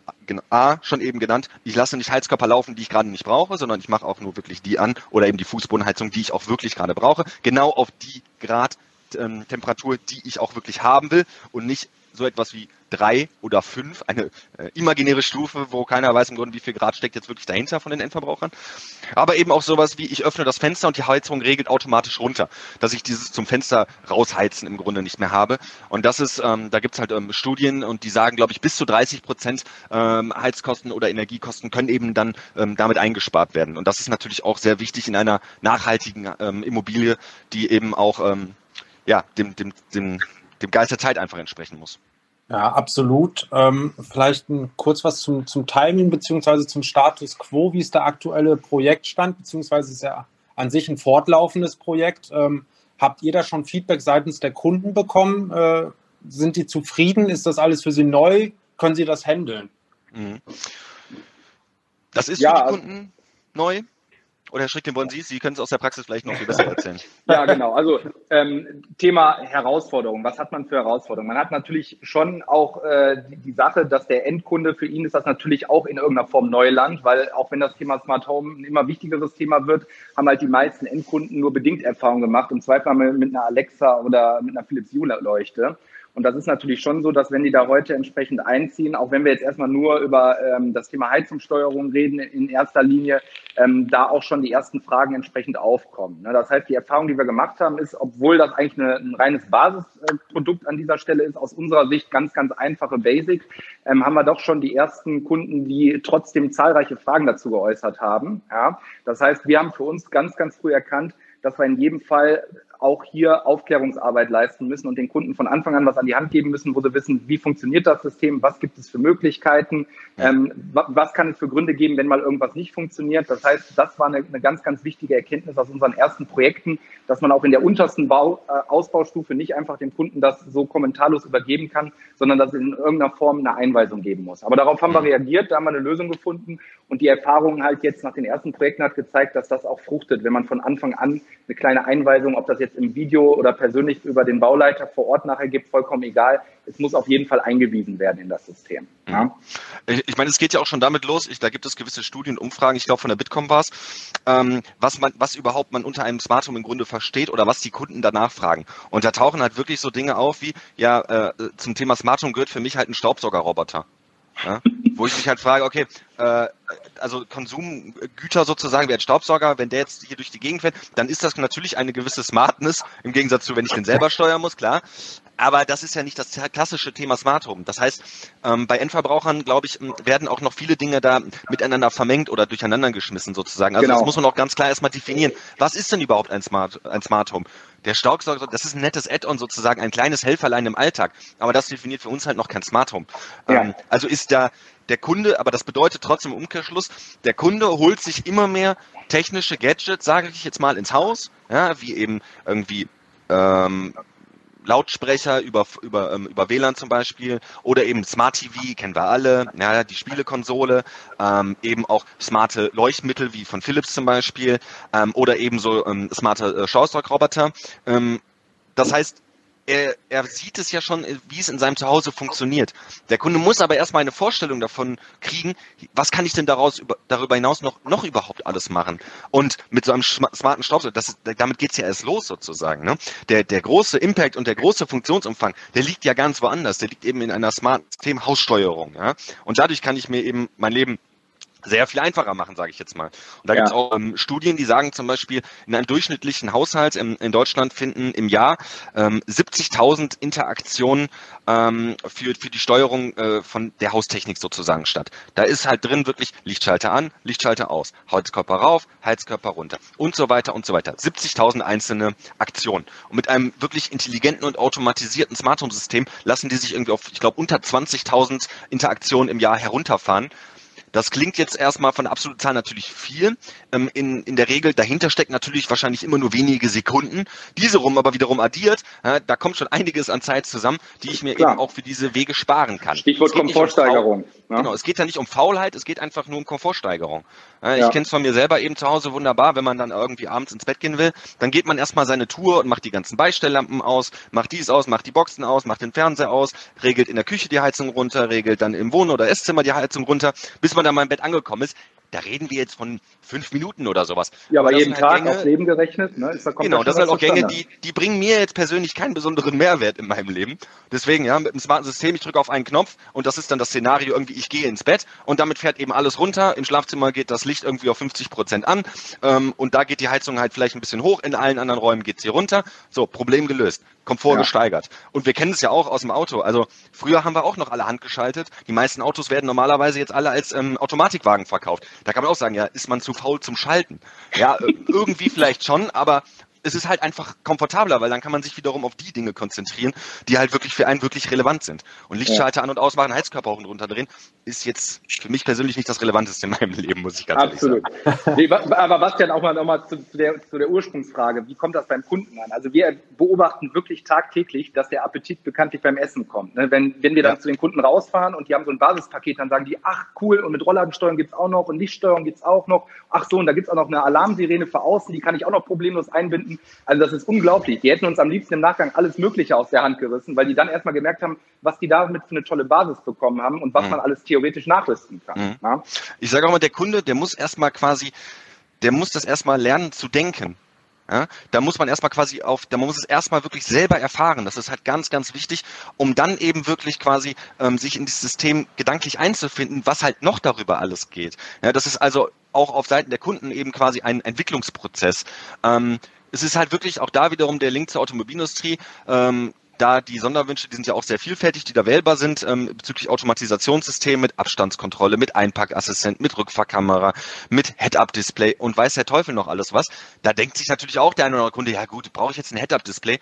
A, schon eben genannt, ich lasse nicht Heizkörper laufen, die ich gerade nicht brauche, sondern ich mache auch nur wirklich die an oder eben die Fußbodenheizung, die ich auch wirklich gerade brauche. Genau auf die Grad ähm, Temperatur, die ich auch wirklich haben will und nicht so etwas wie drei oder fünf, eine äh, imaginäre Stufe, wo keiner weiß im Grunde, wie viel Grad steckt jetzt wirklich dahinter von den Endverbrauchern. Aber eben auch sowas wie, ich öffne das Fenster und die Heizung regelt automatisch runter, dass ich dieses zum Fenster rausheizen im Grunde nicht mehr habe. Und das ist, ähm, da gibt's halt ähm, Studien und die sagen, glaube ich, bis zu 30 Prozent ähm, Heizkosten oder Energiekosten können eben dann ähm, damit eingespart werden. Und das ist natürlich auch sehr wichtig in einer nachhaltigen ähm, Immobilie, die eben auch ähm, ja, dem, dem, dem dem Geist der Zeit einfach entsprechen muss. Ja, absolut. Ähm, vielleicht ein, kurz was zum, zum Timing beziehungsweise zum Status quo. Wie ist der aktuelle Projektstand, beziehungsweise ist ja an sich ein fortlaufendes Projekt. Ähm, habt ihr da schon Feedback seitens der Kunden bekommen? Äh, sind die zufrieden? Ist das alles für sie neu? Können sie das handeln? Mhm. Das ist ja, für die also Kunden neu. Oder Herr Schrick, den wollen Sie? Sie können es aus der Praxis vielleicht noch viel besser erzählen. [LAUGHS] ja, genau. Also ähm, Thema Herausforderung. Was hat man für Herausforderungen? Man hat natürlich schon auch äh, die, die, Sache, dass der Endkunde, für ihn ist das natürlich auch in irgendeiner Form Neuland, weil auch wenn das Thema Smart Home ein immer wichtigeres Thema wird, haben halt die meisten Endkunden nur bedingt Erfahrung gemacht, im Zweifel mit einer Alexa oder mit einer Philips Hue Leuchte. Und das ist natürlich schon so, dass wenn die da heute entsprechend einziehen, auch wenn wir jetzt erstmal nur über ähm, das Thema Heizungssteuerung reden in erster Linie, ähm, da auch schon die ersten Fragen entsprechend aufkommen. Ne? Das heißt, die Erfahrung, die wir gemacht haben, ist, obwohl das eigentlich eine, ein reines Basisprodukt an dieser Stelle ist, aus unserer Sicht ganz, ganz einfache Basic, ähm, haben wir doch schon die ersten Kunden, die trotzdem zahlreiche Fragen dazu geäußert haben. Ja? Das heißt, wir haben für uns ganz, ganz früh erkannt, dass wir in jedem Fall auch hier Aufklärungsarbeit leisten müssen und den Kunden von Anfang an was an die Hand geben müssen, wo sie wissen, wie funktioniert das System, was gibt es für Möglichkeiten, ähm, was kann es für Gründe geben, wenn mal irgendwas nicht funktioniert. Das heißt, das war eine, eine ganz, ganz wichtige Erkenntnis aus unseren ersten Projekten, dass man auch in der untersten Bau, äh, Ausbaustufe nicht einfach dem Kunden das so kommentarlos übergeben kann, sondern dass es in irgendeiner Form eine Einweisung geben muss. Aber darauf haben wir reagiert, da haben wir eine Lösung gefunden und die Erfahrung halt jetzt nach den ersten Projekten hat gezeigt, dass das auch fruchtet, wenn man von Anfang an eine kleine Einweisung, ob das jetzt im Video oder persönlich über den Bauleiter vor Ort nachher gibt, vollkommen egal. Es muss auf jeden Fall eingewiesen werden in das System. Ja? Mhm. Ich meine, es geht ja auch schon damit los. Ich, da gibt es gewisse Studien, Umfragen. Ich glaube, von der Bitkom war es, ähm, was man, was überhaupt man unter einem Smart Home im Grunde versteht oder was die Kunden danach fragen. Und da tauchen halt wirklich so Dinge auf wie, ja, äh, zum Thema Smart Home gehört für mich halt ein Staubsaugerroboter. Ja? Wo ich mich halt frage, okay, äh, also Konsumgüter sozusagen, wie ein Staubsauger, wenn der jetzt hier durch die Gegend fährt, dann ist das natürlich eine gewisse Smartness, im Gegensatz zu, wenn ich den selber steuern muss, klar. Aber das ist ja nicht das klassische Thema Smart Home. Das heißt, ähm, bei Endverbrauchern, glaube ich, werden auch noch viele Dinge da miteinander vermengt oder durcheinander geschmissen sozusagen. Also genau. das muss man auch ganz klar erstmal definieren. Was ist denn überhaupt ein Smart, ein Smart Home? Der Staubsauger, das ist ein nettes Add-on sozusagen, ein kleines Helferlein im Alltag. Aber das definiert für uns halt noch kein Smart Home. Ja. Ähm, also ist da der Kunde, aber das bedeutet trotzdem im Umkehrschluss, der Kunde holt sich immer mehr technische Gadgets, sage ich jetzt mal, ins Haus, ja, wie eben irgendwie ähm, Lautsprecher über, über, ähm, über WLAN zum Beispiel oder eben Smart TV, kennen wir alle, ja, die Spielekonsole, ähm, eben auch smarte Leuchtmittel wie von Philips zum Beispiel ähm, oder eben so ähm, smarte äh, Shawstock-Roboter. Ähm, das heißt, er, er sieht es ja schon, wie es in seinem Zuhause funktioniert. Der Kunde muss aber erstmal eine Vorstellung davon kriegen, was kann ich denn daraus über, darüber hinaus noch, noch überhaupt alles machen. Und mit so einem smarten Staubsauger, damit geht's ja erst los sozusagen. Ne? Der, der große Impact und der große Funktionsumfang, der liegt ja ganz woanders. Der liegt eben in einer smarten Systemhaussteuerung. Ja? Und dadurch kann ich mir eben mein Leben sehr viel einfacher machen, sage ich jetzt mal. Und da ja. gibt es auch ähm, Studien, die sagen zum Beispiel, in einem durchschnittlichen Haushalt in, in Deutschland finden im Jahr ähm, 70.000 Interaktionen ähm, für, für die Steuerung äh, von der Haustechnik sozusagen statt. Da ist halt drin wirklich Lichtschalter an, Lichtschalter aus, Heizkörper rauf, Heizkörper runter und so weiter und so weiter. 70.000 einzelne Aktionen. Und mit einem wirklich intelligenten und automatisierten Smart Home System lassen die sich irgendwie auf, ich glaube, unter 20.000 Interaktionen im Jahr herunterfahren. Das klingt jetzt erstmal von der absoluten Zahl natürlich viel. Ähm, in, in der Regel dahinter steckt natürlich wahrscheinlich immer nur wenige Sekunden. Diese rum aber wiederum addiert, ja, da kommt schon einiges an Zeit zusammen, die ich mir Klar. eben auch für diese Wege sparen kann. Stichwort Komfortsteigerung. Um genau, es geht ja nicht um Faulheit, es geht einfach nur um Komfortsteigerung. Ja, ich kenne es von mir selber eben zu Hause wunderbar, wenn man dann irgendwie abends ins Bett gehen will, dann geht man erstmal seine Tour und macht die ganzen Beistelllampen aus, macht dies aus, macht die Boxen aus, macht den Fernseher aus, regelt in der Küche die Heizung runter, regelt dann im Wohn- oder Esszimmer die Heizung runter, bis man mal im Bett angekommen ist. Da reden wir jetzt von fünf Minuten oder sowas. Ja, aber, jeden halt Tag Gänge, aufs Leben gerechnet. Ne, ist da genau, das sind halt auch Gänge, die, die bringen mir jetzt persönlich keinen besonderen Mehrwert in meinem Leben. Deswegen, ja, mit einem smarten System, ich drücke auf einen Knopf und das ist dann das Szenario irgendwie, ich gehe ins Bett und damit fährt eben alles runter. Im Schlafzimmer geht das Licht irgendwie auf 50 Prozent an ähm, und da geht die Heizung halt vielleicht ein bisschen hoch, in allen anderen Räumen geht sie runter. So, Problem gelöst. Komfort ja. gesteigert. Und wir kennen es ja auch aus dem Auto. Also früher haben wir auch noch alle handgeschaltet. Die meisten Autos werden normalerweise jetzt alle als ähm, Automatikwagen verkauft. Da kann man auch sagen, ja, ist man zu faul zum Schalten? Ja, äh, irgendwie vielleicht schon, aber es ist halt einfach komfortabler, weil dann kann man sich wiederum auf die Dinge konzentrieren, die halt wirklich für einen wirklich relevant sind. Und Lichtschalter ja. an- und ausmachen, Heizkörper hoch und runter drehen, ist jetzt für mich persönlich nicht das Relevanteste in meinem Leben, muss ich ganz Absolut. ehrlich sagen. [LAUGHS] Nee, aber Bastian, auch mal nochmal zu, der, zu der Ursprungsfrage, wie kommt das beim Kunden an? Also wir beobachten wirklich tagtäglich, dass der Appetit bekanntlich beim Essen kommt. Ne? Wenn, wenn wir dann ja. zu den Kunden rausfahren und die haben so ein Basispaket, dann sagen die, ach cool, und mit Rollladensteuerung gibt's auch noch und Lichtsteuerung gibt's auch noch. Ach so, und da gibt's auch noch eine Alarmsirene für außen, die kann ich auch noch problemlos einbinden. Also das ist unglaublich. Die hätten uns am liebsten im Nachgang alles Mögliche aus der Hand gerissen, weil die dann erstmal gemerkt haben, was die damit für eine tolle Basis bekommen haben und was mhm. man alles theoretisch nachrüsten kann. Mhm. Ich sage auch mal, der Kunde, der muss erstmal quasi, der muss das erstmal lernen zu denken. Ja, da muss man erstmal quasi auf, da muss es erstmal wirklich selber erfahren. Das ist halt ganz, ganz wichtig, um dann eben wirklich quasi ähm, sich in dieses System gedanklich einzufinden, was halt noch darüber alles geht. Ja, das ist also auch auf Seiten der Kunden eben quasi ein Entwicklungsprozess. Ähm, es ist halt wirklich auch da wiederum der Link zur Automobilindustrie. Ähm, da die Sonderwünsche, die sind ja auch sehr vielfältig, die da wählbar sind, ähm, bezüglich Automatisationssystem mit Abstandskontrolle, mit Einpackassistent, mit Rückfahrkamera, mit Head-Up-Display und weiß der Teufel noch alles was. Da denkt sich natürlich auch der eine oder andere Kunde, ja gut, brauche ich jetzt ein Head-Up-Display?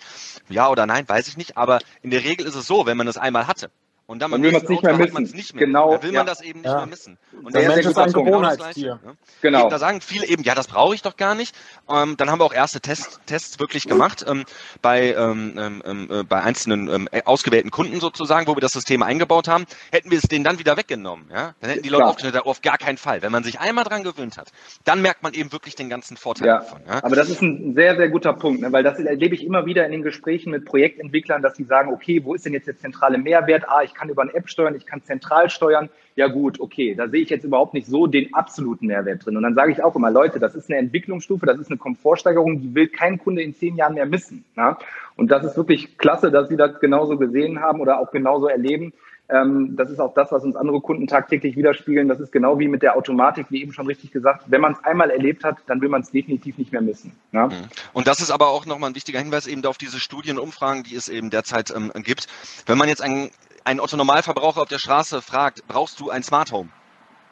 Ja oder nein, weiß ich nicht, aber in der Regel ist es so, wenn man das einmal hatte, und dann, dann will man es nicht mehr missen. Nicht mehr. Genau. Da will ja. man das eben nicht ja. mehr missen. Und der, der Mensch ist ein Gewohnheitstier. Ne? Genau. Eben, da sagen viele eben, ja, das brauche ich doch gar nicht. Ähm, dann haben wir auch erste Test, Tests wirklich gemacht ähm, bei, ähm, ähm, ähm äh, bei einzelnen ähm, ausgewählten Kunden sozusagen, wo wir das System eingebaut haben. Hätten wir es denen dann wieder weggenommen, ja, dann hätten die Leute aufgeschnitten, auf gar keinen Fall. Wenn man sich einmal dran gewöhnt hat, dann merkt man eben wirklich den ganzen Vorteil ja. davon. Ja? Aber das ist ein sehr, sehr guter Punkt, ne? weil das erlebe ich immer wieder in den Gesprächen mit Projektentwicklern, dass sie sagen, okay, wo ist denn jetzt der zentrale Mehrwert? Ah, ich kann über eine App steuern, ich kann zentral steuern. Ja gut, okay, da sehe ich jetzt überhaupt nicht so den absoluten Mehrwert drin. Und dann sage ich auch immer, Leute, das ist eine Entwicklungsstufe, das ist eine Komfortsteigerung, die will kein Kunde in zehn Jahren mehr missen. Ja? Und das ist wirklich klasse, dass Sie das genauso gesehen haben oder auch genauso erleben. Ähm, das ist auch das, was uns andere Kunden tagtäglich widerspiegeln. Das ist genau wie mit der Automatik, wie eben schon richtig gesagt. Wenn man es einmal erlebt hat, dann will man es definitiv nicht mehr missen. Ja? Mhm. Und das ist aber auch nochmal ein wichtiger Hinweis eben auf diese Studien und Umfragen, die es eben derzeit ähm, gibt. Wenn man jetzt ein ein Otto Normalverbraucher auf der Straße fragt, brauchst du ein Smart Home?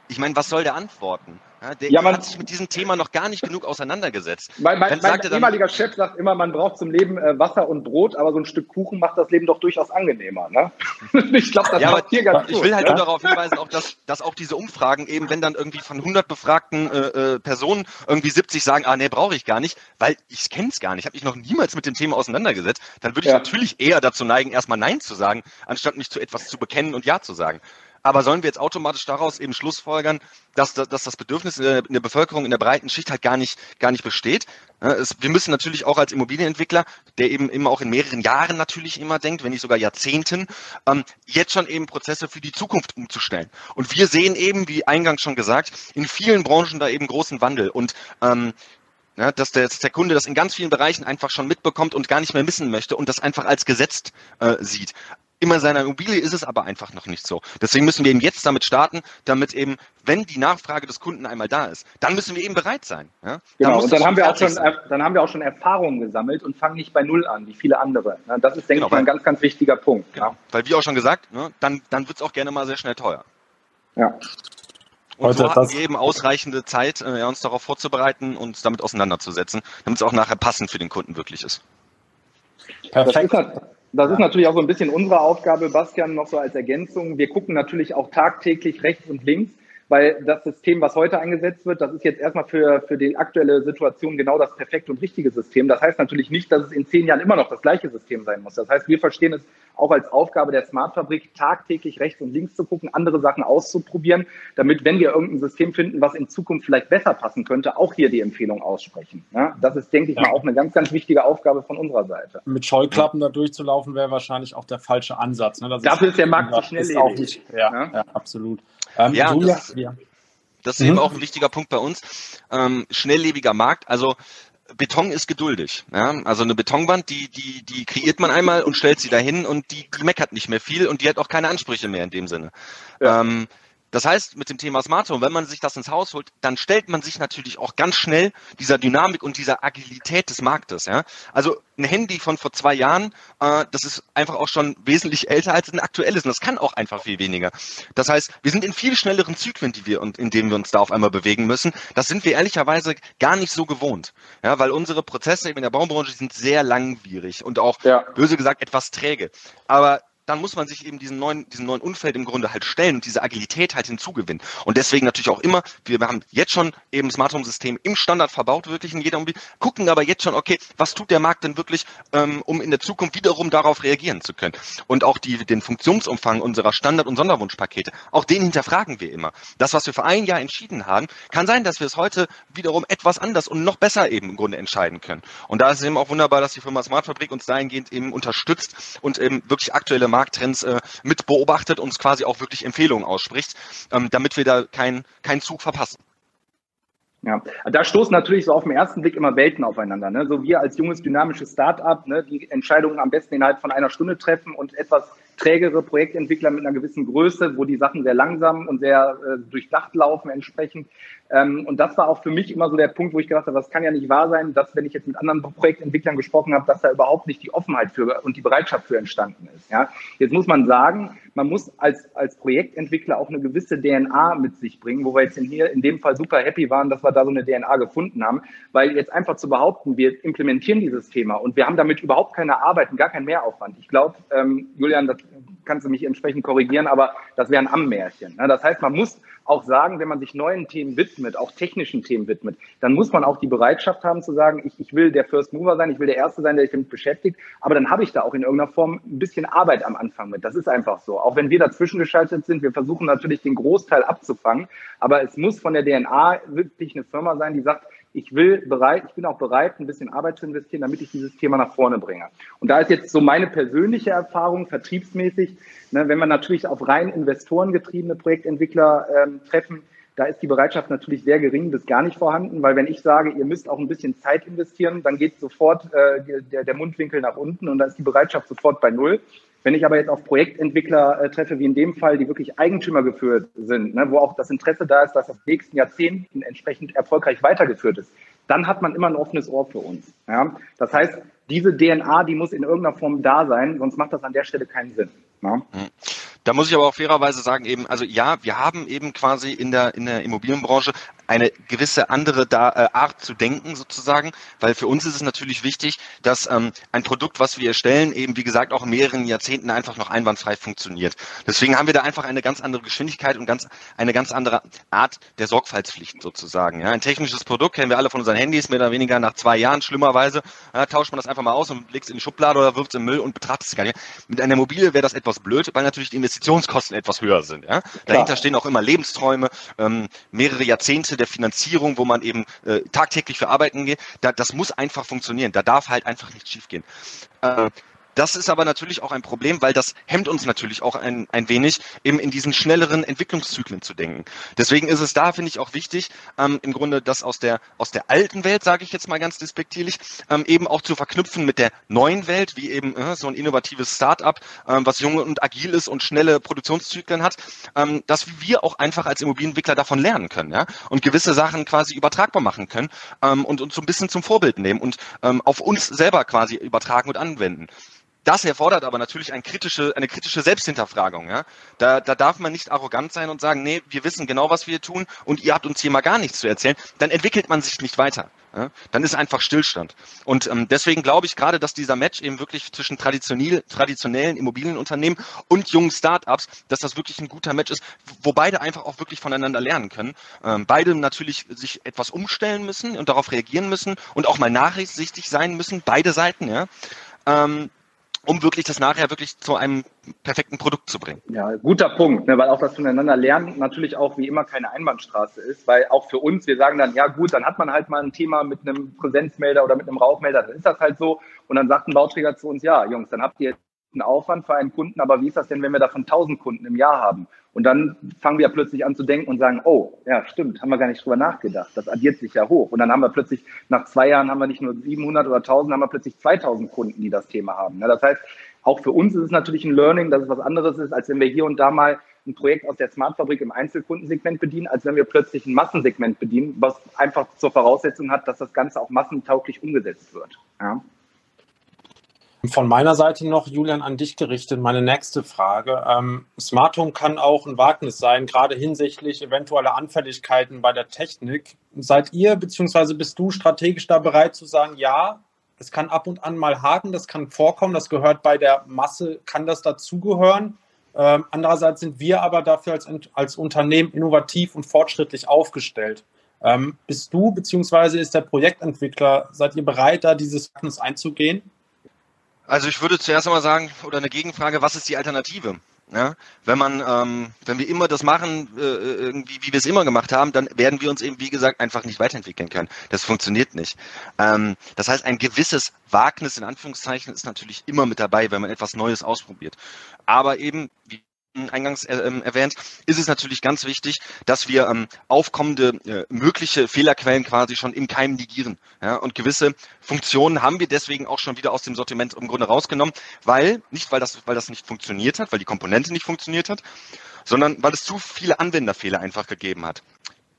Ich meine, was soll der antworten? Ja, der ja, man, hat sich mit diesem Thema noch gar nicht genug auseinandergesetzt. Mein, mein, mein ehemaliger Chef sagt immer, man braucht zum Leben äh, Wasser und Brot, aber so ein Stück Kuchen macht das Leben doch durchaus angenehmer. Ne? [LAUGHS] ich glaube, das ja, macht hier ganz Ich gut, will halt ja? nur darauf hinweisen, auch, dass, dass auch diese Umfragen eben, wenn dann irgendwie von 100 befragten äh, äh, Personen irgendwie 70 sagen, ah nee, brauche ich gar nicht, weil ich kenne es gar nicht, habe ich noch niemals mit dem Thema auseinandergesetzt, dann würde ich natürlich eher dazu neigen, erstmal Nein zu sagen, anstatt mich zu etwas zu bekennen und Ja zu sagen. Aber sollen wir jetzt automatisch daraus eben schlussfolgern, dass, dass das Bedürfnis in der, in der Bevölkerung, in der breiten Schicht halt gar nicht, gar nicht besteht? Es, wir müssen natürlich auch als Immobilienentwickler, der eben immer auch in mehreren Jahren natürlich immer denkt, wenn nicht sogar Jahrzehnten, ähm, jetzt schon eben Prozesse für die Zukunft umzustellen. Und wir sehen eben, wie eingangs schon gesagt, in vielen Branchen da eben großen Wandel. Und ähm, ja, dass, der, dass der Kunde das in ganz vielen Bereichen einfach schon mitbekommt und gar nicht mehr missen möchte und das einfach als gesetzt äh, sieht. Immer seiner Immobilie ist es aber einfach noch nicht so. Deswegen müssen wir eben jetzt damit starten, damit eben, wenn die Nachfrage des Kunden einmal da ist, dann müssen wir eben bereit sein. Ja? Genau, dann und dann haben, wir auch schon, dann haben wir auch schon Erfahrungen gesammelt und fangen nicht bei Null an, wie viele andere. Das ist, denke genau, ich, ein ganz, ganz wichtiger Punkt. Genau. Ja. Weil, wie auch schon gesagt, ne, dann, dann wird es auch gerne mal sehr schnell teuer. Ja. Und so hatten wir eben ausreichende Zeit, äh, uns darauf vorzubereiten und uns damit auseinanderzusetzen, damit es auch nachher passend für den Kunden wirklich ist. Perfekt. Das ist, das ist natürlich auch so ein bisschen unsere Aufgabe, Bastian, noch so als Ergänzung. Wir gucken natürlich auch tagtäglich rechts und links, weil das System, was heute eingesetzt wird, das ist jetzt erstmal für, für die aktuelle Situation genau das perfekte und richtige System. Das heißt natürlich nicht, dass es in zehn Jahren immer noch das gleiche System sein muss. Das heißt, wir verstehen es auch als Aufgabe der Smartfabrik, tagtäglich rechts und links zu gucken, andere Sachen auszuprobieren, damit, wenn wir irgendein System finden, was in Zukunft vielleicht besser passen könnte, auch hier die Empfehlung aussprechen. Ja, das ist, denke ich ja. mal, auch eine ganz, ganz wichtige Aufgabe von unserer Seite. Mit Scheuklappen da durchzulaufen, wäre wahrscheinlich auch der falsche Ansatz. Ne? Dafür ist, ist der Markt zu schnell. Auch nicht, ja, ja, absolut. Ähm, ja, Julia, das, ja. das ist mhm. eben auch ein wichtiger Punkt bei uns. Ähm, schnelllebiger Markt. Also Beton ist geduldig. Ja? Also eine Betonwand, die, die, die kreiert man einmal und stellt sie dahin und die, die meckert nicht mehr viel und die hat auch keine Ansprüche mehr in dem Sinne. Ja. Ähm, das heißt, mit dem Thema Smart Home, wenn man sich das ins Haus holt, dann stellt man sich natürlich auch ganz schnell dieser Dynamik und dieser Agilität des Marktes. Ja? Also ein Handy von vor zwei Jahren, äh, das ist einfach auch schon wesentlich älter als ein aktuelles und das kann auch einfach viel weniger. Das heißt, wir sind in viel schnelleren Zyklen, die wir und in denen wir uns da auf einmal bewegen müssen. Das sind wir ehrlicherweise gar nicht so gewohnt, ja, weil unsere Prozesse in der Baubranche sind sehr langwierig und auch ja. böse gesagt etwas träge. Aber dann muss man sich eben diesen neuen, diesen neuen Umfeld im Grunde halt stellen und diese Agilität halt hinzugewinnen. Und deswegen natürlich auch immer, wir haben jetzt schon eben Smart Home System im Standard verbaut, wirklich in jeder Umgebung, gucken aber jetzt schon, okay, was tut der Markt denn wirklich, ähm, um in der Zukunft wiederum darauf reagieren zu können? Und auch die, den Funktionsumfang unserer Standard- und Sonderwunschpakete, auch den hinterfragen wir immer. Das, was wir vor ein Jahr entschieden haben, kann sein, dass wir es heute wiederum etwas anders und noch besser eben im Grunde entscheiden können. Und da ist es eben auch wunderbar, dass die Firma Smart Fabrik uns dahingehend eben unterstützt und eben wirklich aktuelle Markttrends äh, mit beobachtet und quasi auch wirklich Empfehlungen ausspricht, ähm, damit wir da keinen keinen Zug verpassen. Ja, da stoßen natürlich so auf den ersten Blick immer Welten aufeinander. Ne? So wir als junges, dynamisches Start-up, ne, die Entscheidungen am besten innerhalb von einer Stunde treffen und etwas trägere Projektentwickler mit einer gewissen Größe, wo die Sachen sehr langsam und sehr äh, durchdacht laufen entsprechend. Ähm, und das war auch für mich immer so der Punkt, wo ich gedacht habe, das kann ja nicht wahr sein, dass wenn ich jetzt mit anderen Projektentwicklern gesprochen habe, dass da überhaupt nicht die Offenheit für und die Bereitschaft für entstanden ist. Ja? Jetzt muss man sagen, man muss als, als Projektentwickler auch eine gewisse DNA mit sich bringen, wo wir jetzt in hier in dem Fall super happy waren, dass wir da so eine DNA gefunden haben, weil jetzt einfach zu behaupten, wir implementieren dieses Thema und wir haben damit überhaupt keine Arbeit und gar keinen Mehraufwand. Ich glaube, ähm, Julian, das kannst du mich entsprechend korrigieren, aber das wäre ein Ammärchen. Ne? Das heißt, man muss auch sagen, wenn man sich neuen Themen widmet, auch technischen Themen widmet, dann muss man auch die Bereitschaft haben zu sagen, ich, ich will der First Mover sein, ich will der Erste sein, der sich damit beschäftigt, aber dann habe ich da auch in irgendeiner Form ein bisschen Arbeit am Anfang mit. Das ist einfach so. Auch wenn wir dazwischen geschaltet sind, wir versuchen natürlich den Großteil abzufangen, aber es muss von der DNA wirklich eine Firma sein, die sagt, ich will bereit, ich bin auch bereit, ein bisschen Arbeit zu investieren, damit ich dieses Thema nach vorne bringe. Und da ist jetzt so meine persönliche Erfahrung, vertriebsmäßig, ne, wenn man natürlich auf rein investorengetriebene Projektentwickler ähm, treffen, da ist die Bereitschaft natürlich sehr gering bis gar nicht vorhanden, weil wenn ich sage, ihr müsst auch ein bisschen Zeit investieren, dann geht sofort äh, der, der Mundwinkel nach unten und da ist die Bereitschaft sofort bei Null. Wenn ich aber jetzt auf Projektentwickler äh, treffe, wie in dem Fall, die wirklich Eigentümer geführt sind, ne, wo auch das Interesse da ist, dass das nächsten Jahrzehnten entsprechend erfolgreich weitergeführt ist, dann hat man immer ein offenes Ohr für uns. Ja? Das heißt, diese DNA, die muss in irgendeiner Form da sein, sonst macht das an der Stelle keinen Sinn. Ja? Hm. Da muss ich aber auch fairerweise sagen, eben, also ja, wir haben eben quasi in der, in der Immobilienbranche eine gewisse andere da, äh, Art zu denken sozusagen, weil für uns ist es natürlich wichtig, dass ähm, ein Produkt, was wir erstellen, eben wie gesagt auch in mehreren Jahrzehnten einfach noch einwandfrei funktioniert. Deswegen haben wir da einfach eine ganz andere Geschwindigkeit und ganz eine ganz andere Art der Sorgfaltspflicht sozusagen. Ja, ein technisches Produkt kennen wir alle von unseren Handys mehr oder weniger nach zwei Jahren schlimmerweise ja, tauscht man das einfach mal aus und legt es in die Schublade oder wirft es im Müll und betrachtet es gar nicht. Mit einer Immobilie wäre das etwas blöd, weil natürlich die Investitionskosten etwas höher sind. Ja? Dahinter stehen auch immer Lebensträume, ähm, mehrere Jahrzehnte der Finanzierung, wo man eben äh, tagtäglich für arbeiten geht. Da, das muss einfach funktionieren. Da darf halt einfach nichts schiefgehen. Äh, das ist aber natürlich auch ein Problem, weil das hemmt uns natürlich auch ein, ein wenig, eben in diesen schnelleren Entwicklungszyklen zu denken. Deswegen ist es da, finde ich, auch wichtig, ähm, im Grunde das aus der, aus der alten Welt, sage ich jetzt mal ganz despektierlich, ähm, eben auch zu verknüpfen mit der neuen Welt, wie eben äh, so ein innovatives Start-up, ähm, was jung und agil ist und schnelle Produktionszyklen hat, ähm, dass wir auch einfach als Immobilienentwickler davon lernen können ja? und gewisse Sachen quasi übertragbar machen können ähm, und uns so ein bisschen zum Vorbild nehmen und ähm, auf uns selber quasi übertragen und anwenden. Das erfordert aber natürlich eine kritische, eine kritische Selbsthinterfragung. Ja? Da, da darf man nicht arrogant sein und sagen, nee, wir wissen genau, was wir tun und ihr habt uns hier mal gar nichts zu erzählen. Dann entwickelt man sich nicht weiter. Ja? Dann ist einfach Stillstand. Und ähm, deswegen glaube ich gerade, dass dieser Match eben wirklich zwischen traditionell, traditionellen Immobilienunternehmen und jungen Startups, dass das wirklich ein guter Match ist, wo beide einfach auch wirklich voneinander lernen können. Ähm, beide natürlich sich etwas umstellen müssen und darauf reagieren müssen und auch mal nachsichtig sein müssen, beide Seiten. Ja? Ähm, um wirklich das nachher wirklich zu einem perfekten Produkt zu bringen. Ja, guter Punkt, ne, weil auch das voneinander lernen natürlich auch wie immer keine Einbahnstraße ist, weil auch für uns, wir sagen dann, ja gut, dann hat man halt mal ein Thema mit einem Präsenzmelder oder mit einem Rauchmelder, dann ist das halt so und dann sagt ein Bauträger zu uns, ja Jungs, dann habt ihr einen Aufwand für einen Kunden, aber wie ist das denn, wenn wir davon 1000 Kunden im Jahr haben? Und dann fangen wir plötzlich an zu denken und sagen, oh, ja, stimmt, haben wir gar nicht drüber nachgedacht. Das addiert sich ja hoch. Und dann haben wir plötzlich, nach zwei Jahren haben wir nicht nur 700 oder 1000, haben wir plötzlich 2000 Kunden, die das Thema haben. das heißt, auch für uns ist es natürlich ein Learning, dass es was anderes ist, als wenn wir hier und da mal ein Projekt aus der Smartfabrik im Einzelkundensegment bedienen, als wenn wir plötzlich ein Massensegment bedienen, was einfach zur Voraussetzung hat, dass das Ganze auch massentauglich umgesetzt wird. Ja. Von meiner Seite noch, Julian, an dich gerichtet, meine nächste Frage. Ähm, Smart Home kann auch ein Wagnis sein, gerade hinsichtlich eventueller Anfälligkeiten bei der Technik. Seid ihr bzw. bist du strategisch da bereit zu sagen, ja, es kann ab und an mal haken, das kann vorkommen, das gehört bei der Masse, kann das dazugehören. Ähm, andererseits sind wir aber dafür als, als Unternehmen innovativ und fortschrittlich aufgestellt. Ähm, bist du bzw. ist der Projektentwickler, seid ihr bereit, da dieses Wagnis einzugehen? Also ich würde zuerst einmal sagen, oder eine Gegenfrage, was ist die Alternative? Ja, wenn man, ähm, wenn wir immer das machen, äh, irgendwie, wie wir es immer gemacht haben, dann werden wir uns eben, wie gesagt, einfach nicht weiterentwickeln können. Das funktioniert nicht. Ähm, das heißt, ein gewisses Wagnis in Anführungszeichen ist natürlich immer mit dabei, wenn man etwas Neues ausprobiert. Aber eben, wie eingangs äh, ähm, erwähnt, ist es natürlich ganz wichtig, dass wir ähm, aufkommende äh, mögliche Fehlerquellen quasi schon im Keim negieren. Ja? Und gewisse Funktionen haben wir deswegen auch schon wieder aus dem Sortiment im Grunde rausgenommen, weil, nicht weil das, weil das nicht funktioniert hat, weil die Komponente nicht funktioniert hat, sondern weil es zu viele Anwenderfehler einfach gegeben hat.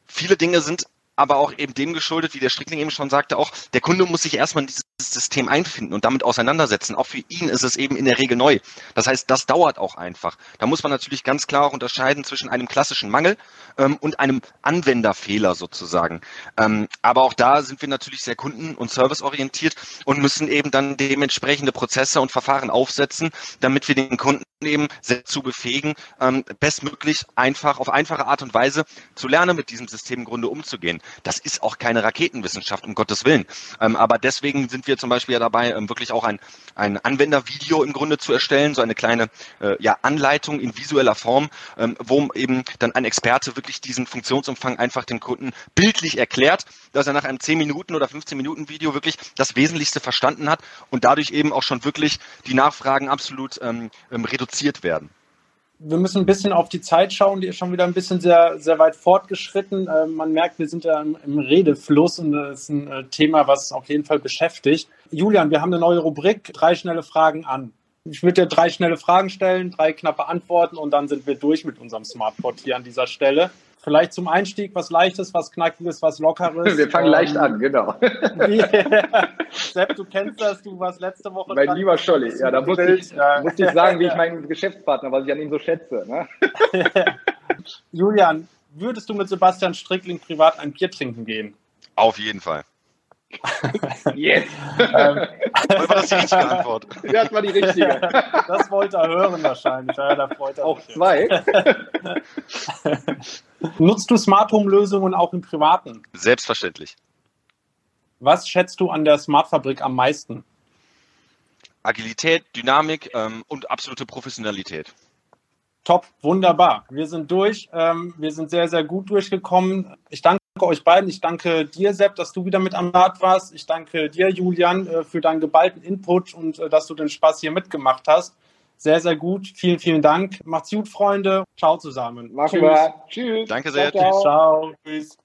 Viele Dinge sind aber auch eben dem geschuldet, wie der Strickling eben schon sagte, auch der Kunde muss sich erstmal in dieses System einfinden und damit auseinandersetzen. Auch für ihn ist es eben in der Regel neu. Das heißt, das dauert auch einfach. Da muss man natürlich ganz klar auch unterscheiden zwischen einem klassischen Mangel ähm, und einem Anwenderfehler sozusagen. Ähm, aber auch da sind wir natürlich sehr kunden- und serviceorientiert und müssen eben dann dementsprechende Prozesse und Verfahren aufsetzen, damit wir den Kunden eben zu befähigen, ähm, bestmöglich einfach auf einfache Art und Weise zu lernen, mit diesem System im Grunde umzugehen. Das ist auch keine Raketenwissenschaft, um Gottes Willen. Ähm, aber deswegen sind wir zum Beispiel ja dabei, ähm, wirklich auch ein, ein Anwendervideo im Grunde zu erstellen, so eine kleine äh, ja, Anleitung in visueller Form, ähm, wo eben dann ein Experte wirklich diesen Funktionsumfang einfach dem Kunden bildlich erklärt, dass er nach einem 10 Minuten oder 15 Minuten Video wirklich das Wesentlichste verstanden hat und dadurch eben auch schon wirklich die Nachfragen absolut ähm, ähm reduziert werden wir müssen ein bisschen auf die Zeit schauen, die ist schon wieder ein bisschen sehr, sehr weit fortgeschritten. Äh, man merkt, wir sind ja im, im, Redefluss und das ist ein äh, Thema, was auf jeden Fall beschäftigt. Julian, wir haben eine neue Rubrik, drei schnelle Fragen an. Ich würde dir drei schnelle Fragen stellen, drei knappe Antworten und dann sind wir durch mit unserem Smartboard hier an dieser Stelle. Vielleicht zum Einstieg was Leichtes, was Knackiges, was Lockeres. Wir fangen ähm, leicht an, genau. Wie, [LAUGHS] Sepp, du kennst das, du warst letzte Woche. Mein lieber Scholli, ja, da musste ich, musste ich sagen, wie ich meinen Geschäftspartner, was ich an ihm so schätze. Ne? [LAUGHS] Julian, würdest du mit Sebastian Strickling privat ein Bier trinken gehen? Auf jeden Fall. Yes! ähm, war das die richtige Antwort? Das war die richtige. das wollte er hören wahrscheinlich. Ja, da freut er auch zwei. Nutzt du Smart Home Lösungen auch im Privaten? Selbstverständlich. Was schätzt du an der Smart Fabrik am meisten? Agilität, Dynamik ähm, und absolute Professionalität. Top, wunderbar. Wir sind durch. Ähm, wir sind sehr, sehr gut durchgekommen. Ich danke euch beiden. Ich danke dir, Sepp, dass du wieder mit am Rad warst. Ich danke dir, Julian, äh, für deinen geballten Input und äh, dass du den Spaß hier mitgemacht hast. Sehr, sehr gut. Vielen, vielen Dank. Macht's gut, Freunde. Ciao zusammen. Machen wir. Tschüss. Danke sehr. Ciao. ciao. ciao. Tschüss.